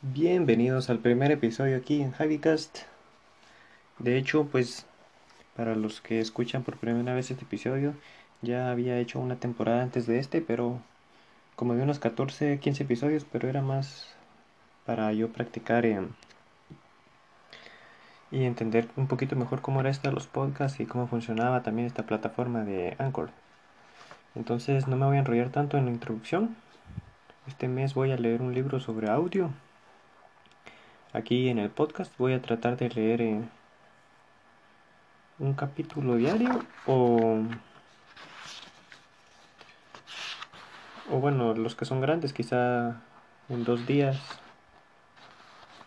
Bienvenidos al primer episodio aquí en Javycast. De hecho, pues para los que escuchan por primera vez este episodio, ya había hecho una temporada antes de este, pero como de unos 14, 15 episodios, pero era más para yo practicar y entender un poquito mejor cómo era esto de los podcasts y cómo funcionaba también esta plataforma de Anchor. Entonces no me voy a enrollar tanto en la introducción. Este mes voy a leer un libro sobre audio Aquí en el podcast voy a tratar de leer eh, un capítulo diario o, o bueno, los que son grandes, quizá en dos días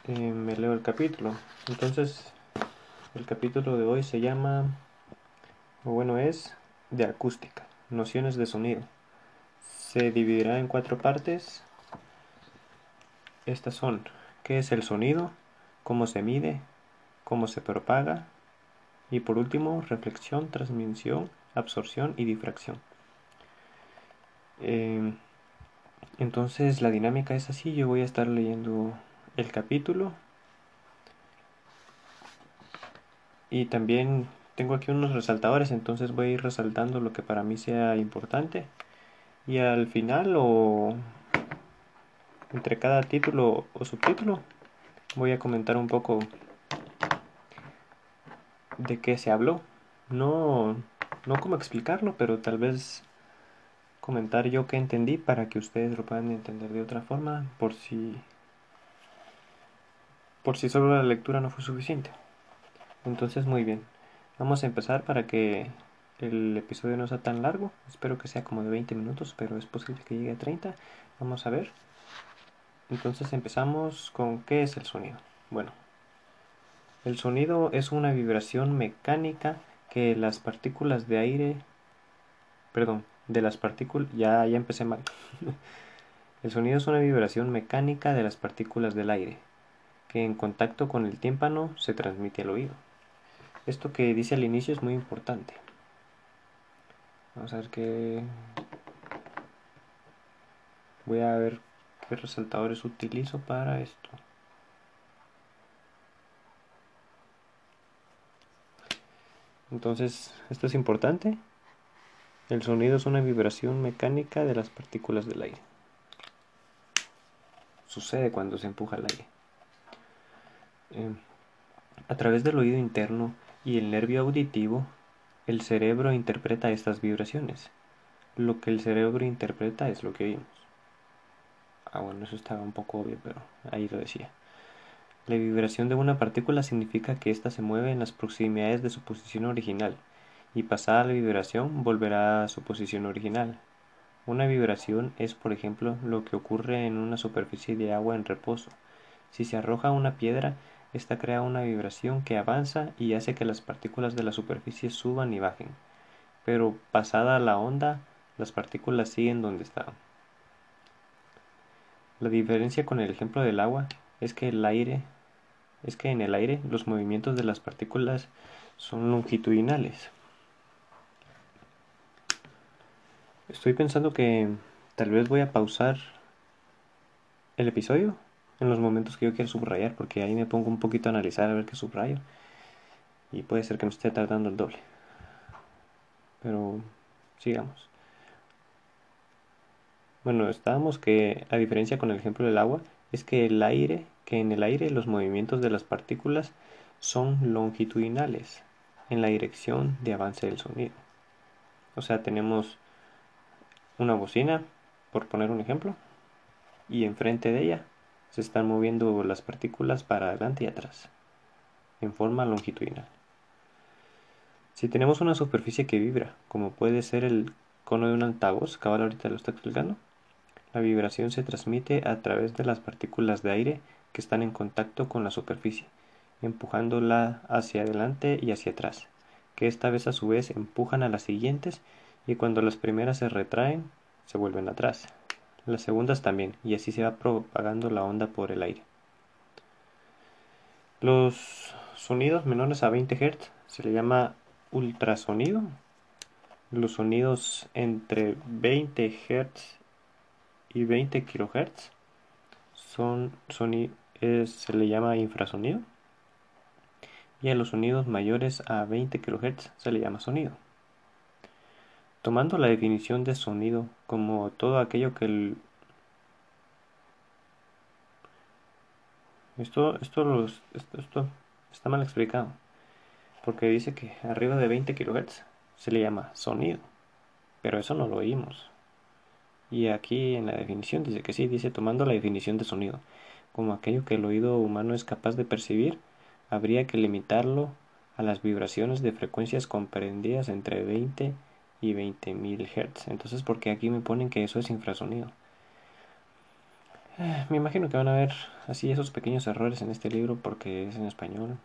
eh, me leo el capítulo. Entonces, el capítulo de hoy se llama, o bueno, es de acústica, nociones de sonido. Se dividirá en cuatro partes. Estas son qué es el sonido, cómo se mide, cómo se propaga y por último reflexión, transmisión, absorción y difracción. Em, entonces la dinámica es así, yo voy a estar leyendo el capítulo y también tengo aquí unos resaltadores, entonces voy a ir resaltando lo que para mí sea importante y al final o entre cada título o subtítulo voy a comentar un poco de qué se habló. No, no cómo explicarlo, pero tal vez comentar yo qué entendí para que ustedes lo puedan entender de otra forma por si por si solo la lectura no fue suficiente. Entonces, muy bien. Vamos a empezar para que el episodio no sea tan largo. Espero que sea como de 20 minutos, pero es posible que llegue a 30. Vamos a ver. Entonces empezamos con qué es el sonido. Bueno, el sonido es una vibración mecánica que las partículas de aire, perdón, de las partículas, ya, ya empecé mal. el sonido es una vibración mecánica de las partículas del aire, que en contacto con el tímpano se transmite al oído. Esto que dice al inicio es muy importante. Vamos a ver qué... Voy a ver resaltadores utilizo para esto. Entonces, esto es importante. El sonido es una vibración mecánica de las partículas del aire. Sucede cuando se empuja el aire. Eh, a través del oído interno y el nervio auditivo, el cerebro interpreta estas vibraciones. Lo que el cerebro interpreta es lo que oímos. Ah, bueno, eso estaba un poco obvio, pero ahí lo decía. La vibración de una partícula significa que ésta se mueve en las proximidades de su posición original, y pasada la vibración volverá a su posición original. Una vibración es, por ejemplo, lo que ocurre en una superficie de agua en reposo. Si se arroja una piedra, esta crea una vibración que avanza y hace que las partículas de la superficie suban y bajen. Pero pasada la onda, las partículas siguen donde estaban. La diferencia con el ejemplo del agua es que el aire es que en el aire los movimientos de las partículas son longitudinales. Estoy pensando que tal vez voy a pausar el episodio en los momentos que yo quiero subrayar, porque ahí me pongo un poquito a analizar a ver qué subrayo. Y puede ser que me esté tardando el doble. Pero sigamos. Bueno, estábamos que, a diferencia con el ejemplo del agua, es que el aire, que en el aire los movimientos de las partículas son longitudinales en la dirección de avance del sonido. O sea, tenemos una bocina, por poner un ejemplo, y enfrente de ella se están moviendo las partículas para adelante y atrás, en forma longitudinal. Si tenemos una superficie que vibra, como puede ser el cono de un altavoz, cabal ahorita lo está explicando, la vibración se transmite a través de las partículas de aire que están en contacto con la superficie, empujándola hacia adelante y hacia atrás, que esta vez a su vez empujan a las siguientes y cuando las primeras se retraen, se vuelven atrás. Las segundas también, y así se va propagando la onda por el aire. Los sonidos menores a 20 Hz se le llama ultrasonido. Los sonidos entre 20 Hz y 20 kHz son se le llama infrasonido y a los sonidos mayores a 20 kHz se le llama sonido. Tomando la definición de sonido como todo aquello que el... Esto, esto, esto, está mal explicado, porque dice que arriba de 20 kHz se le llama sonido, pero eso no lo oímos. Y aquí en la definición dice que sí, dice tomando la definición de sonido como aquello que el oído humano es capaz de percibir, habría que limitarlo a las vibraciones de frecuencias comprendidas entre 20 y 20.000 Hz. Entonces, ¿por qué aquí me ponen que eso es infrasonido? Eh, me imagino que van a ver así esos pequeños errores en este libro porque es en español,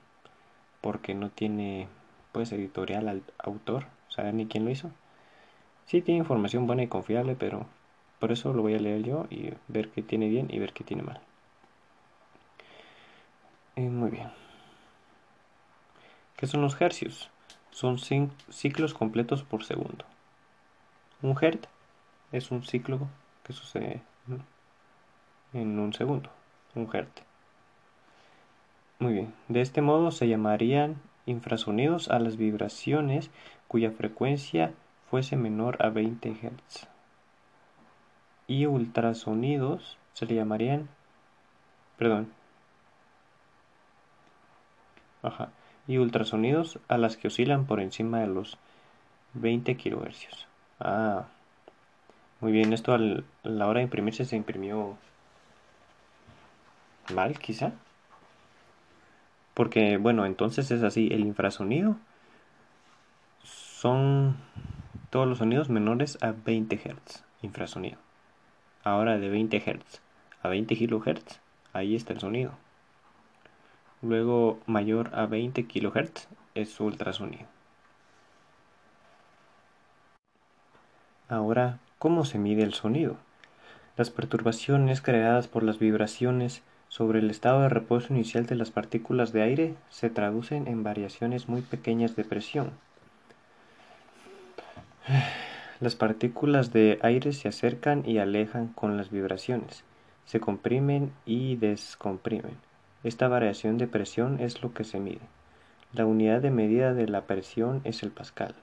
porque no tiene pues editorial al autor, saber ni quién lo hizo. Sí tiene información buena y confiable, pero por eso lo voy a leer yo y ver qué tiene bien y ver qué tiene mal. Eh, muy bien. ¿Qué son los hercios? Son ciclos completos por segundo. Un hertz es un ciclo que sucede en un segundo. Un hertz. Muy bien. De este modo se llamarían infrasonidos a las vibraciones cuya frecuencia fuese menor a 20 Hz. Y ultrasonidos se le llamarían, perdón, y ultrasonidos a las que oscilan por encima de los 20 kHz. Ah, muy bien, esto a la hora de imprimirse se imprimió mal, quizá. Porque, bueno, entonces es así, el infrasonido son todos los sonidos menores a 20 Hz, infrasonido. Ahora de 20 Hz a 20 kHz, ahí está el sonido. Luego mayor a 20 kHz es ultrasonido. Ahora, ¿cómo se mide el sonido? Las perturbaciones creadas por las vibraciones sobre el estado de reposo inicial de las partículas de aire se traducen en variaciones muy pequeñas de presión. Las partículas de aire se acercan y alejan con las vibraciones, se comprimen y descomprimen. Esta variación de presión es lo que se mide. La unidad de medida de la presión es el pascal.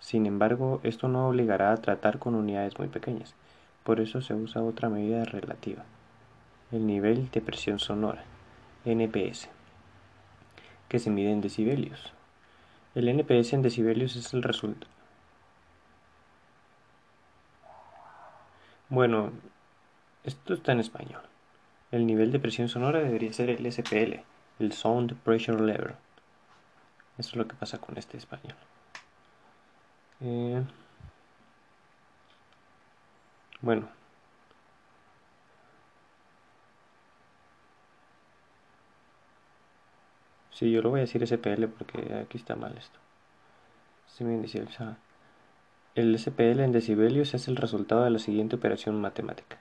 Sin embargo, esto no obligará a tratar con unidades muy pequeñas, por eso se usa otra medida relativa, el nivel de presión sonora, NPS, que se mide en decibelios. El NPS en decibelios es el Bueno, esto está en español. El nivel de presión sonora debería ser el SPL, el Sound Pressure Level. Eso es lo que pasa con este español. Eh, bueno. Sí, yo lo voy a decir SPL porque aquí está mal esto. El SPL en decibelios es el resultado de la siguiente operación matemática.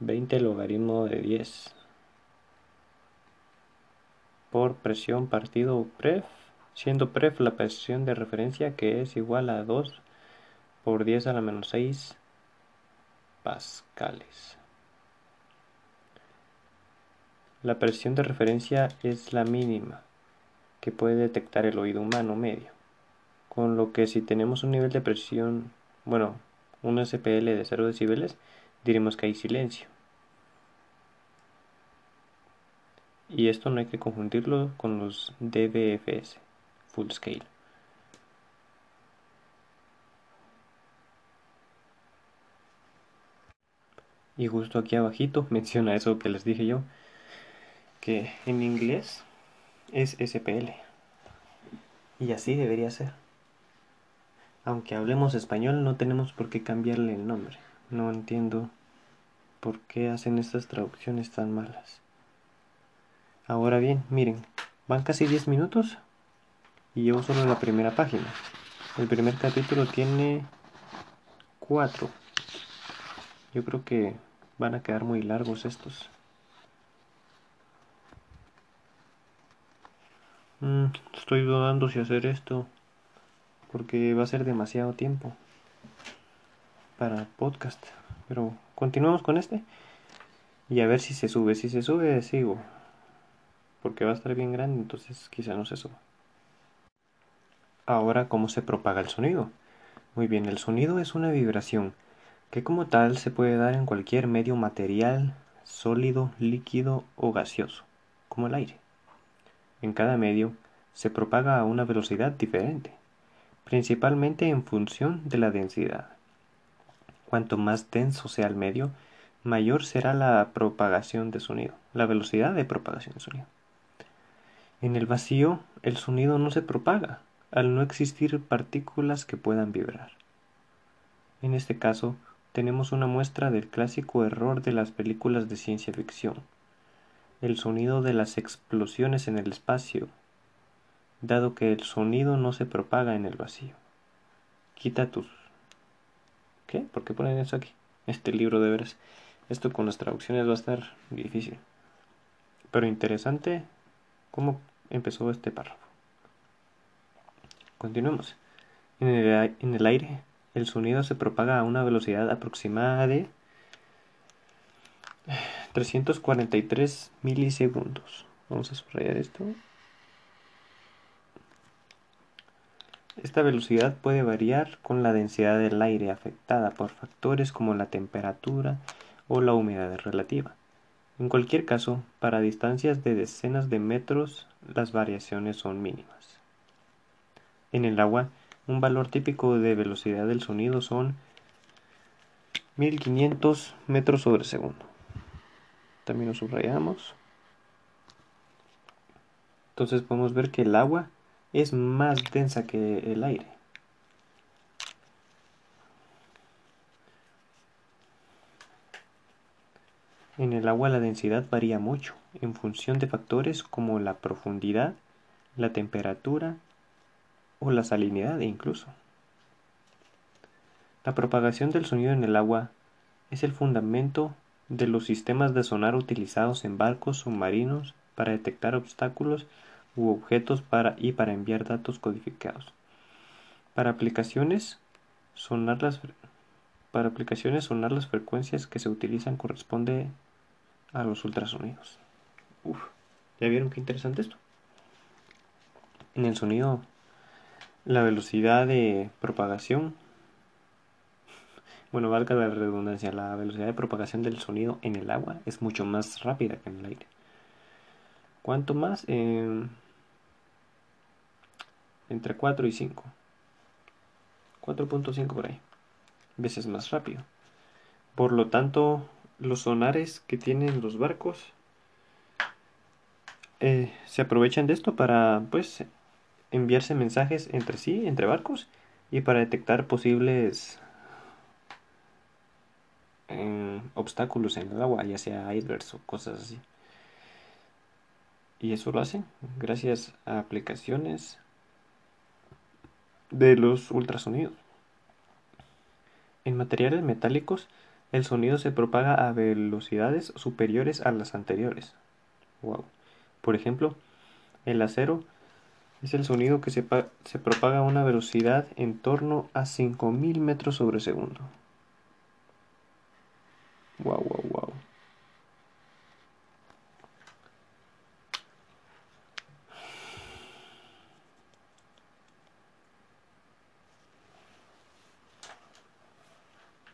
20 logaritmo de 10 por presión partido pref, siendo pref la presión de referencia que es igual a 2 por 10 a la menos 6 pascales. La presión de referencia es la mínima que puede detectar el oído humano medio, con lo que si tenemos un nivel de presión, bueno, un SPL de 0 decibeles, diremos que hay silencio. Y esto no hay que confundirlo con los DBFS, Full Scale. Y justo aquí abajito menciona eso que les dije yo, que en inglés es SPL. Y así debería ser. Aunque hablemos español no tenemos por qué cambiarle el nombre. No entiendo por qué hacen estas traducciones tan malas. Ahora bien, miren, van casi 10 minutos y llevo solo la primera página. El primer capítulo tiene 4. Yo creo que van a quedar muy largos estos. Mm, estoy dudando si hacer esto porque va a ser demasiado tiempo para podcast. Pero continuamos con este y a ver si se sube. Si se sube, sigo. Porque va a estar bien grande, entonces quizá no se suba. Ahora, ¿cómo se propaga el sonido? Muy bien, el sonido es una vibración que como tal se puede dar en cualquier medio material, sólido, líquido o gaseoso, como el aire. En cada medio se propaga a una velocidad diferente, principalmente en función de la densidad. Cuanto más denso sea el medio, mayor será la propagación de sonido, la velocidad de propagación de sonido. En el vacío, el sonido no se propaga, al no existir partículas que puedan vibrar. En este caso, tenemos una muestra del clásico error de las películas de ciencia ficción, el sonido de las explosiones en el espacio, dado que el sonido no se propaga en el vacío. Quita tus... ¿Qué? ¿Por qué ponen eso aquí? Este libro de veras. Esto con las traducciones va a estar difícil. Pero interesante cómo empezó este párrafo. Continuemos. En el, en el aire, el sonido se propaga a una velocidad aproximada de 343 milisegundos. Vamos a subrayar esto. Esta velocidad puede variar con la densidad del aire afectada por factores como la temperatura, o la humedad relativa. En cualquier caso, para distancias de decenas de metros las variaciones son mínimas. En el agua, un valor típico de velocidad del sonido son 1500 metros sobre segundo. También lo subrayamos. Entonces podemos ver que el agua es más densa que el aire. En el agua la densidad varía mucho, en función de factores como la profundidad, la temperatura o la salinidad incluso. La propagación del sonido en el agua es el fundamento de los sistemas de sonar utilizados en barcos submarinos para detectar obstáculos u objetos para, y para enviar datos codificados. Para aplicaciones, sonar las, para aplicaciones sonar las frecuencias que se utilizan corresponde a los ultrasonidos. Uf, ¿ya vieron qué interesante esto? En el sonido, la velocidad de propagación, bueno, valga la redundancia, la velocidad de propagación del sonido en el agua es mucho más rápida que en el aire. ¿Cuánto más? Eh, entre 4 y 5. 4.5 por ahí. Veces más rápido. Por lo tanto, los sonares que tienen los barcos eh, se aprovechan de esto para pues enviarse mensajes entre sí, entre barcos y para detectar posibles eh, obstáculos en el agua, ya sea icebergs o cosas así. Y eso lo hacen gracias a aplicaciones de los ultrasonidos. En materiales metálicos, el sonido se propaga a velocidades superiores a las anteriores. Por ejemplo, el acero es el sonido que se, se propaga a una velocidad en torno a 5000 metros sobre segundo. Wow, wow, wow.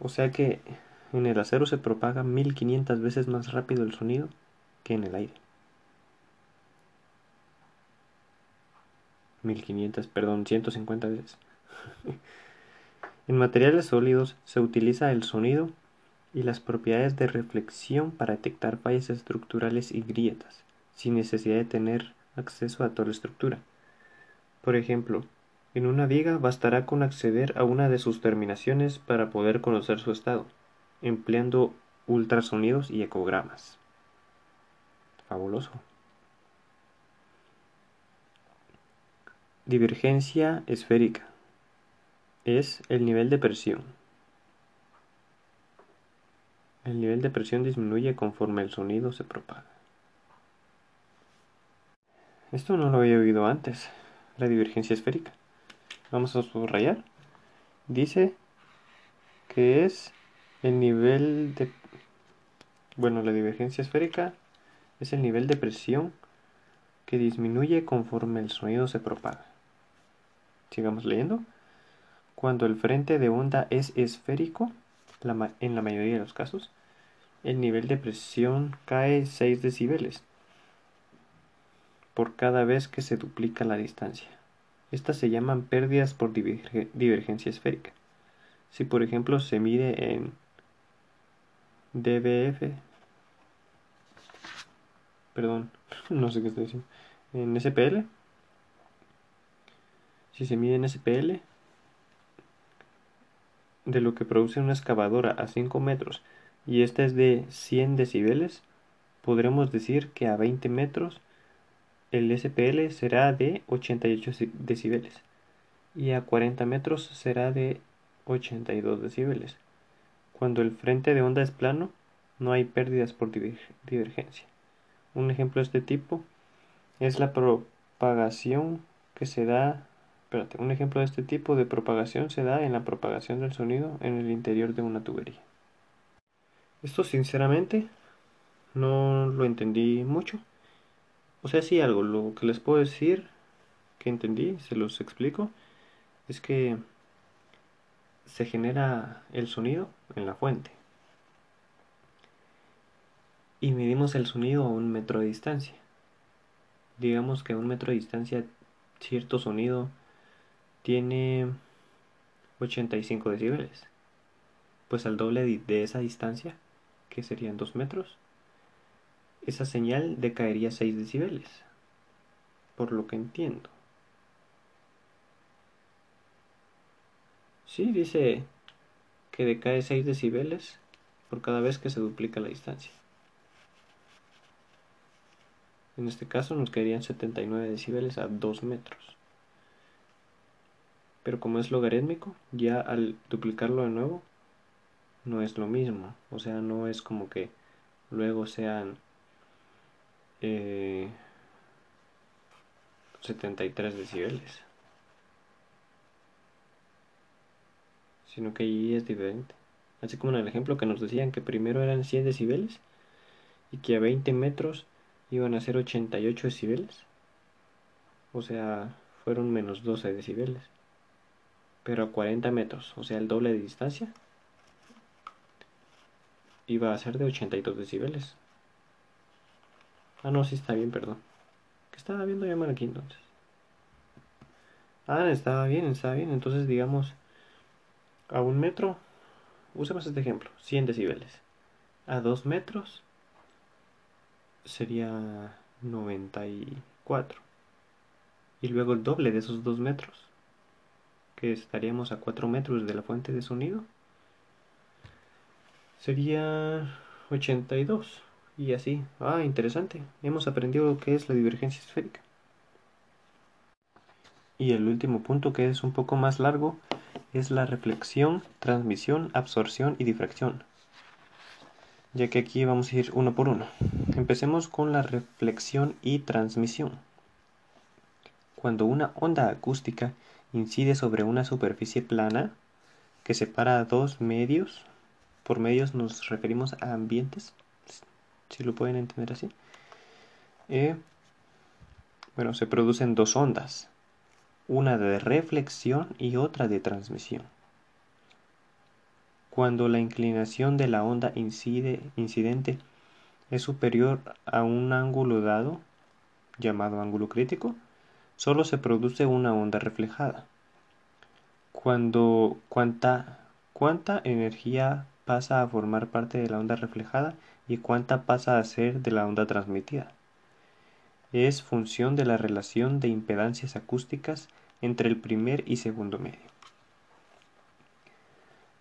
O sea que en el acero se propaga 1500 veces más rápido el sonido que en el aire. 1500, perdón, 150 veces. en materiales sólidos se utiliza el sonido y las propiedades de reflexión para detectar fallas estructurales y grietas, sin necesidad de tener acceso a toda la estructura. Por ejemplo, en una viga bastará con acceder a una de sus terminaciones para poder conocer su estado empleando ultrasonidos y ecogramas. Fabuloso. Divergencia esférica. Es el nivel de presión. El nivel de presión disminuye conforme el sonido se propaga. Esto no lo había oído antes, la divergencia esférica. Vamos a subrayar. Dice que es el nivel de, Bueno, la divergencia esférica es el nivel de presión que disminuye conforme el sonido se propaga. Sigamos leyendo. Cuando el frente de onda es esférico, en la mayoría de los casos, el nivel de presión cae 6 decibeles por cada vez que se duplica la distancia. Estas se llaman pérdidas por divergencia esférica. Si por ejemplo se mide en dBF, perdón, no sé qué estoy diciendo, en SPL, si se mide en SPL, de lo que produce una excavadora a 5 metros y esta es de 100 decibeles, podremos decir que a 20 metros el SPL será de 88 decibeles y a 40 metros será de 82 decibeles. Cuando el frente de onda es plano, no hay pérdidas por divergencia. Un ejemplo de este tipo es la propagación que se da Espérate, un ejemplo de este tipo de propagación se da en la propagación del sonido en el interior de una tubería. Esto sinceramente no lo entendí mucho. O sea, sí algo. Lo que les puedo decir que entendí, se los explico, es que se genera el sonido en la fuente. Y medimos el sonido a un metro de distancia. Digamos que a un metro de distancia cierto sonido tiene 85 decibeles. Pues al doble de esa distancia, que serían 2 metros, esa señal decaería 6 decibeles, por lo que entiendo. Sí, dice que decae 6 decibeles por cada vez que se duplica la distancia. En este caso nos quedarían 79 decibeles a 2 metros pero como es logarítmico, ya al duplicarlo de nuevo, no es lo mismo. O sea, no es como que luego sean 73 eh, decibeles. Sino que allí es diferente. Así como en el ejemplo que nos decían que primero eran 100 decibeles y que a 20 metros iban a ser 88 decibeles. O sea, fueron menos 12 decibeles pero a 40 metros, o sea, el doble de distancia, iba a ser de 82 decibeles. Ah, no, sí está bien, perdón. ¿Qué estaba viendo yo mal aquí entonces? Ah, estaba bien, estaba bien. Entonces, digamos, a un metro, usemos este ejemplo, 100 decibeles. A 2 metros sería 94. Y luego el doble de esos 2 metros que estaríamos a 4 metros de la fuente de sonido, sería 82. Y así. Ah, interesante. Hemos aprendido lo que es la divergencia esférica. Y el último punto, que es un poco más largo, es la reflexión, transmisión, absorción y difracción. Ya que aquí vamos a ir uno por uno. Empecemos con la reflexión y transmisión. Cuando una onda acústica incide sobre una superficie plana que separa dos medios. Por medios nos referimos a ambientes, si lo pueden entender así. Eh, bueno, se producen dos ondas, una de reflexión y otra de transmisión. Cuando la inclinación de la onda incide, incidente es superior a un ángulo dado, llamado ángulo crítico, solo se produce una onda reflejada. Cuando cuánta, cuánta energía pasa a formar parte de la onda reflejada y cuánta pasa a ser de la onda transmitida. Es función de la relación de impedancias acústicas entre el primer y segundo medio.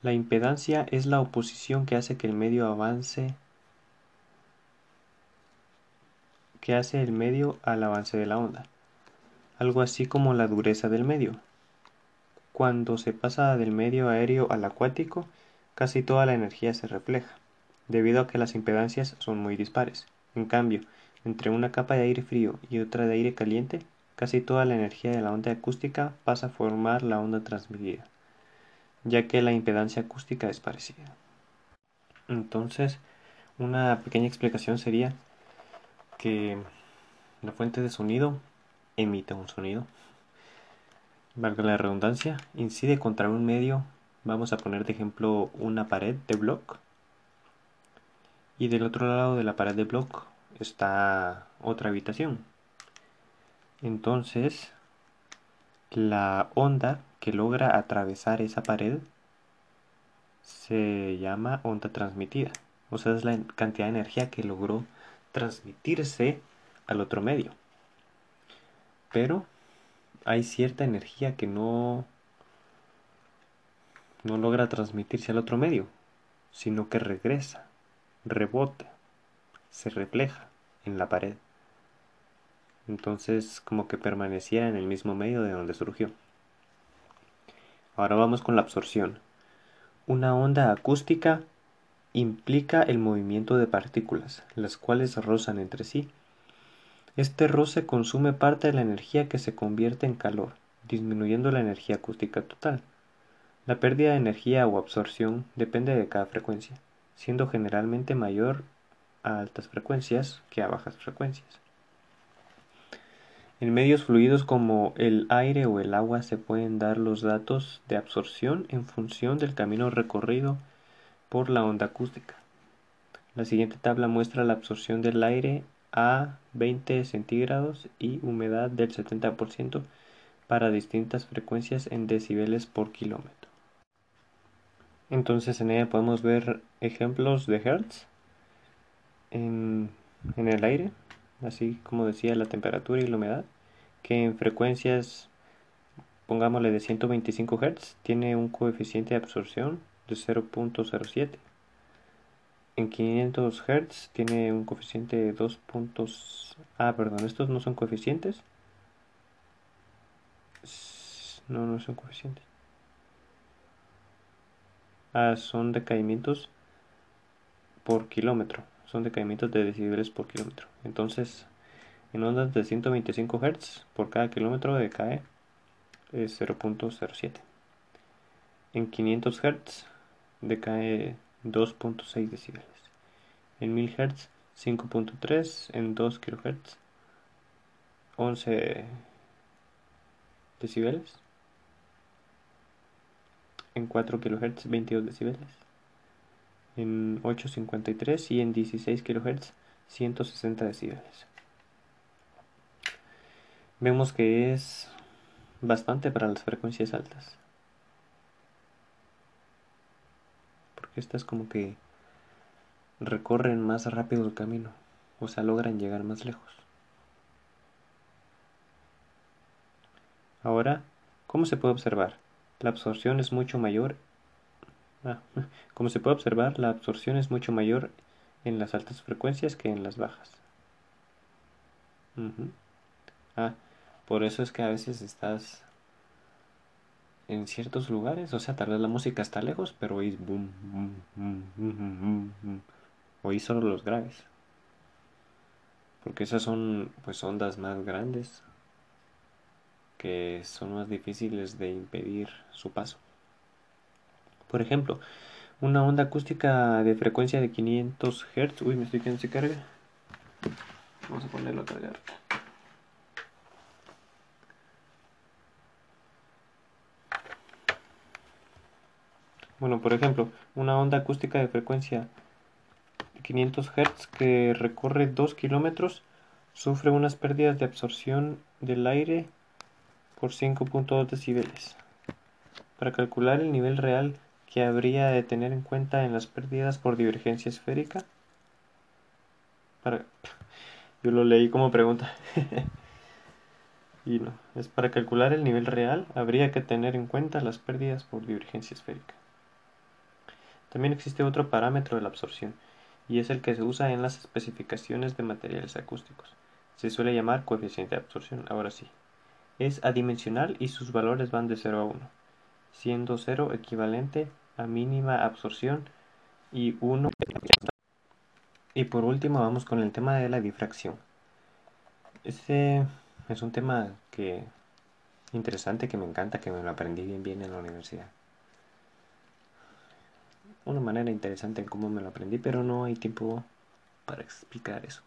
La impedancia es la oposición que hace que el medio avance que hace el medio al avance de la onda algo así como la dureza del medio. Cuando se pasa del medio aéreo al acuático, casi toda la energía se refleja, debido a que las impedancias son muy dispares. En cambio, entre una capa de aire frío y otra de aire caliente, casi toda la energía de la onda acústica pasa a formar la onda transmitida, ya que la impedancia acústica es parecida. Entonces, Una pequeña explicación sería que la fuente de sonido emite un sonido. Valga la redundancia, incide contra un medio. Vamos a poner de ejemplo una pared de block. Y del otro lado de la pared de block está otra habitación. Entonces, la onda que logra atravesar esa pared se llama onda transmitida. O sea, es la cantidad de energía que logró transmitirse al otro medio. Pero hay cierta energía que no, no logra transmitirse al otro medio, sino que regresa, rebota, se refleja en la pared. Entonces como que permanecía en el mismo medio de donde surgió. Ahora vamos con la absorción. Una onda acústica implica el movimiento de partículas, las cuales rozan entre sí. Este roce consume parte de la energía que se convierte en calor, disminuyendo la energía acústica total. La pérdida de energía o absorción depende de cada frecuencia, siendo generalmente mayor a altas frecuencias que a bajas frecuencias. En medios fluidos como el aire o el agua se pueden dar los datos de absorción en función del camino recorrido por la onda acústica. La siguiente tabla muestra la absorción del aire a 20 centígrados y humedad del 70% para distintas frecuencias en decibeles por kilómetro. Entonces en ella podemos ver ejemplos de Hertz en, en el aire, así como decía la temperatura y la humedad, que en frecuencias, pongámosle de 125 Hz, tiene un coeficiente de absorción de 0.07. En 500 Hz tiene un coeficiente de 2. Puntos... Ah, perdón, estos no son coeficientes. No, no son coeficientes. Ah, son decaimientos por kilómetro son decaimientos de decibeles por kilómetro. Entonces, en ondas de 125 Hz por cada kilómetro decae 0.07. En 500 Hz decae 2.6 decibeles. En 1000 Hz 5.3. En 2 kHz 11 decibeles. En 4 kHz 22 decibeles en 853 y en 16 kHz 160 decibeles. Vemos que es bastante para las frecuencias altas. Porque estas como que recorren más rápido el camino, o sea, logran llegar más lejos. Ahora, ¿cómo se puede observar? La absorción es mucho mayor Ah, como se puede observar, la absorción es mucho mayor en las altas frecuencias que en las bajas. Ah, por eso es que a veces estás en ciertos lugares, o sea, tal vez la música está lejos, pero oís boom, boom, boom, boom, boom, oís solo los graves. Porque esas son pues ondas más grandes que son más difíciles de impedir su paso. Por ejemplo, una onda acústica de frecuencia de 500 Hz. Uy, me estoy quedando sin carga. Vamos a ponerlo a cargar. Bueno, por ejemplo, una onda acústica de frecuencia de 500 Hz que recorre 2 kilómetros sufre unas pérdidas de absorción del aire por 5.2 decibeles. Para calcular el nivel real que habría de tener en cuenta en las pérdidas por divergencia esférica? Para... Yo lo leí como pregunta. y no, es para calcular el nivel real, habría que tener en cuenta las pérdidas por divergencia esférica. También existe otro parámetro de la absorción, y es el que se usa en las especificaciones de materiales acústicos. Se suele llamar coeficiente de absorción, ahora sí. Es adimensional y sus valores van de 0 a 1, siendo 0 equivalente a mínima absorción y 1 y por último vamos con el tema de la difracción este es un tema que interesante que me encanta que me lo aprendí bien bien en la universidad una manera interesante en cómo me lo aprendí, pero no hay tiempo para explicar eso.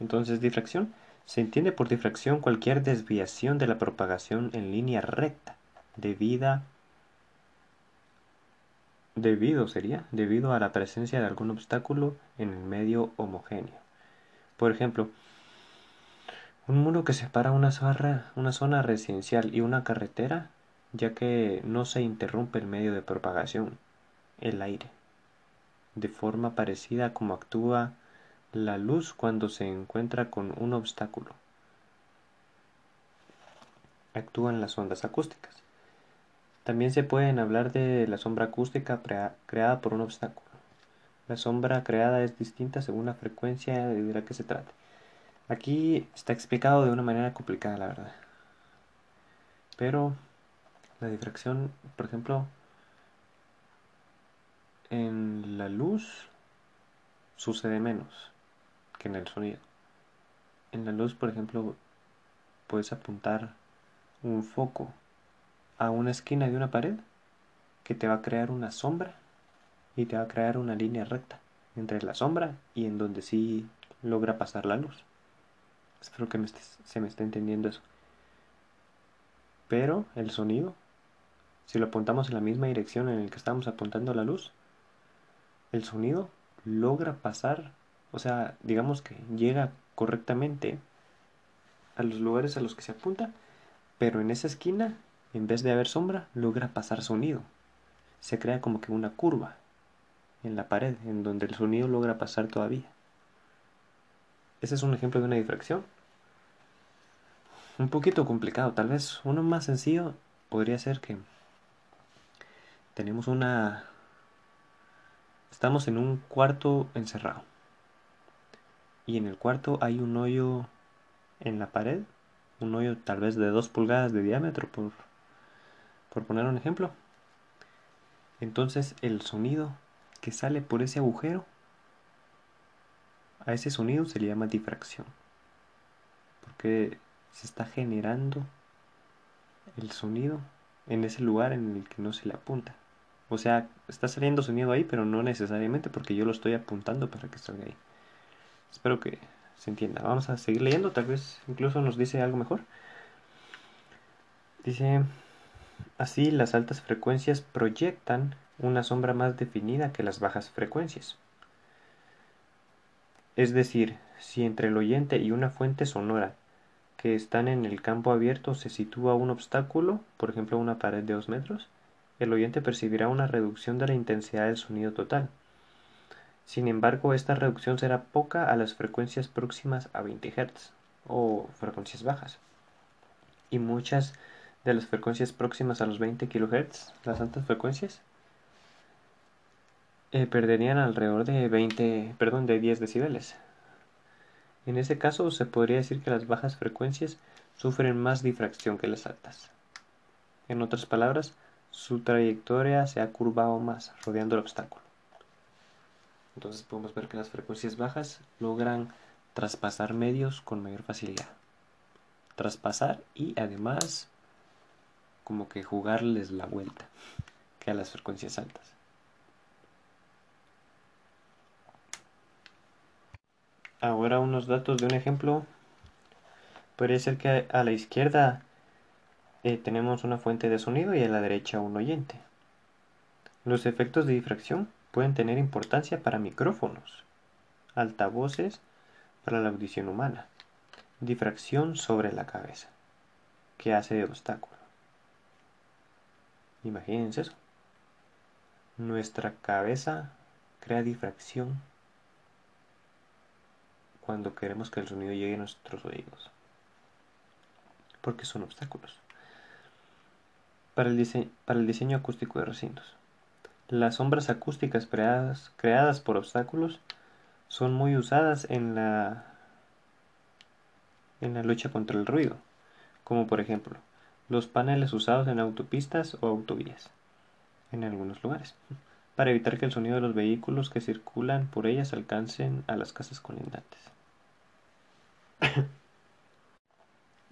Entonces, difracción. Se entiende por difracción cualquier desviación de la propagación en línea recta, debida debido sería debido a la presencia de algún obstáculo en el medio homogéneo. Por ejemplo, un muro que separa una, una zona residencial y una carretera, ya que no se interrumpe el medio de propagación, el aire, de forma parecida como actúa la luz cuando se encuentra con un obstáculo. Actúan las ondas acústicas. También se pueden hablar de la sombra acústica creada por un obstáculo. La sombra creada es distinta según la frecuencia de la que se trate. Aquí está explicado de una manera complicada, la verdad. Pero la difracción, por ejemplo, en la luz sucede menos en el sonido. En la luz, por ejemplo, puedes apuntar un foco a una esquina de una pared que te va a crear una sombra y te va a crear una línea recta entre la sombra y en donde sí logra pasar la luz. Espero que se me esté entendiendo eso. Pero el sonido, si lo apuntamos en la misma dirección en la que estamos apuntando la luz, el sonido logra pasar, o sea, digamos que llega correctamente a los lugares a los que se apunta, pero en esa esquina en vez de haber sombra, logra pasar sonido. Se crea como que una curva en la pared, en donde el sonido logra pasar todavía. Ese es un ejemplo de una difracción. Un poquito complicado, tal vez uno más sencillo podría ser que tenemos una... Estamos en un cuarto encerrado. Y en el cuarto hay un hoyo en la pared, un hoyo tal vez de 2 pulgadas de diámetro por por poner un ejemplo. Entonces el sonido que sale por ese agujero, a ese sonido se le llama difracción. Porque se está generando el sonido en ese lugar en el que no se le apunta. O sea, está saliendo sonido ahí, pero no necesariamente porque yo lo estoy apuntando para que salga ahí. Espero que se entienda. Vamos a seguir leyendo, tal vez incluso nos dice algo mejor. Dice, Así, las altas frecuencias proyectan una sombra más definida que las bajas frecuencias. Es decir, si entre el oyente y una fuente sonora que están en el campo abierto se sitúa un obstáculo, por ejemplo una pared de 2 metros, el oyente percibirá una reducción de la intensidad del sonido total. Sin embargo, esta reducción será poca a las frecuencias próximas a 20 Hz o frecuencias bajas. Y muchas de las frecuencias próximas a los 20 kHz, las altas frecuencias, eh, perderían alrededor de 20, perdón, de 10 decibeles. En ese caso se podría decir que las bajas frecuencias sufren más difracción que las altas. En otras palabras, su trayectoria se ha curvado más, rodeando el obstáculo. Entonces podemos ver que las frecuencias bajas logran traspasar medios con mayor facilidad. Traspasar y además como que jugarles la vuelta que a las frecuencias altas. Ahora unos datos de un ejemplo. Podría ser que a la izquierda eh, tenemos una fuente de sonido y a la derecha un oyente. Los efectos de difracción pueden tener importancia para micrófonos, altavoces, para la audición humana. Difracción sobre la cabeza, que hace de obstáculo. Imagínense eso. Nuestra cabeza crea difracción cuando queremos que el sonido llegue a nuestros oídos. Porque son obstáculos. Para el, diseño, acústico de recintos. Las sombras acústicas creadas, creadas por obstáculos son muy usadas en la, en la lucha contra el ruido, como por ejemplo los paneles usados en autopistas o autovías, en algunos lugares, para evitar que el sonido de los vehículos que circulan por ellas alcancen a las casas colindantes.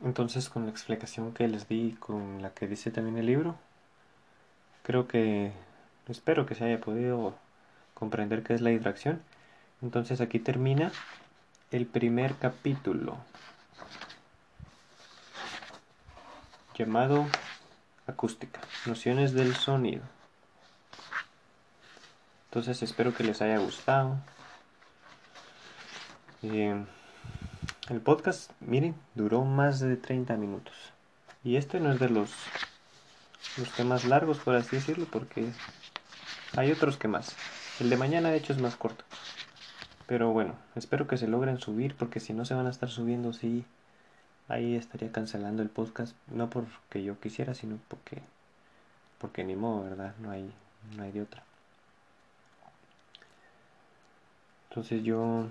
Entonces, con la explicación que les di, con la que dice también el libro, creo que espero que se haya podido comprender qué es la difracción. Entonces aquí termina el primer capítulo llamado acústica, nociones del sonido. Entonces espero que les haya gustado. Eh, el podcast, miren, duró más de 30 minutos. Y este no es de los, los temas largos, por así decirlo, porque hay otros que más. El de mañana, de hecho, es más corto. Pero bueno, espero que se logren subir, porque si no se van a estar subiendo, sí, ahí estaría cancelando el podcast. No porque yo quisiera, sino porque, porque ni modo, ¿verdad? No hay, no hay de otra. Entonces yo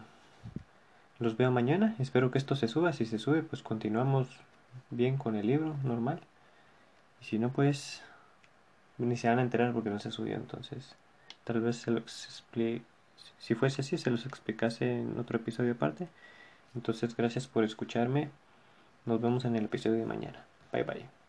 los veo mañana. Espero que esto se suba. Si se sube, pues continuamos bien con el libro normal. Y si no, pues ni se van a enterar porque no se subió. Entonces, tal vez se los explique. Si fuese así, se los explicase en otro episodio aparte. Entonces, gracias por escucharme. Nos vemos en el episodio de mañana. Bye bye.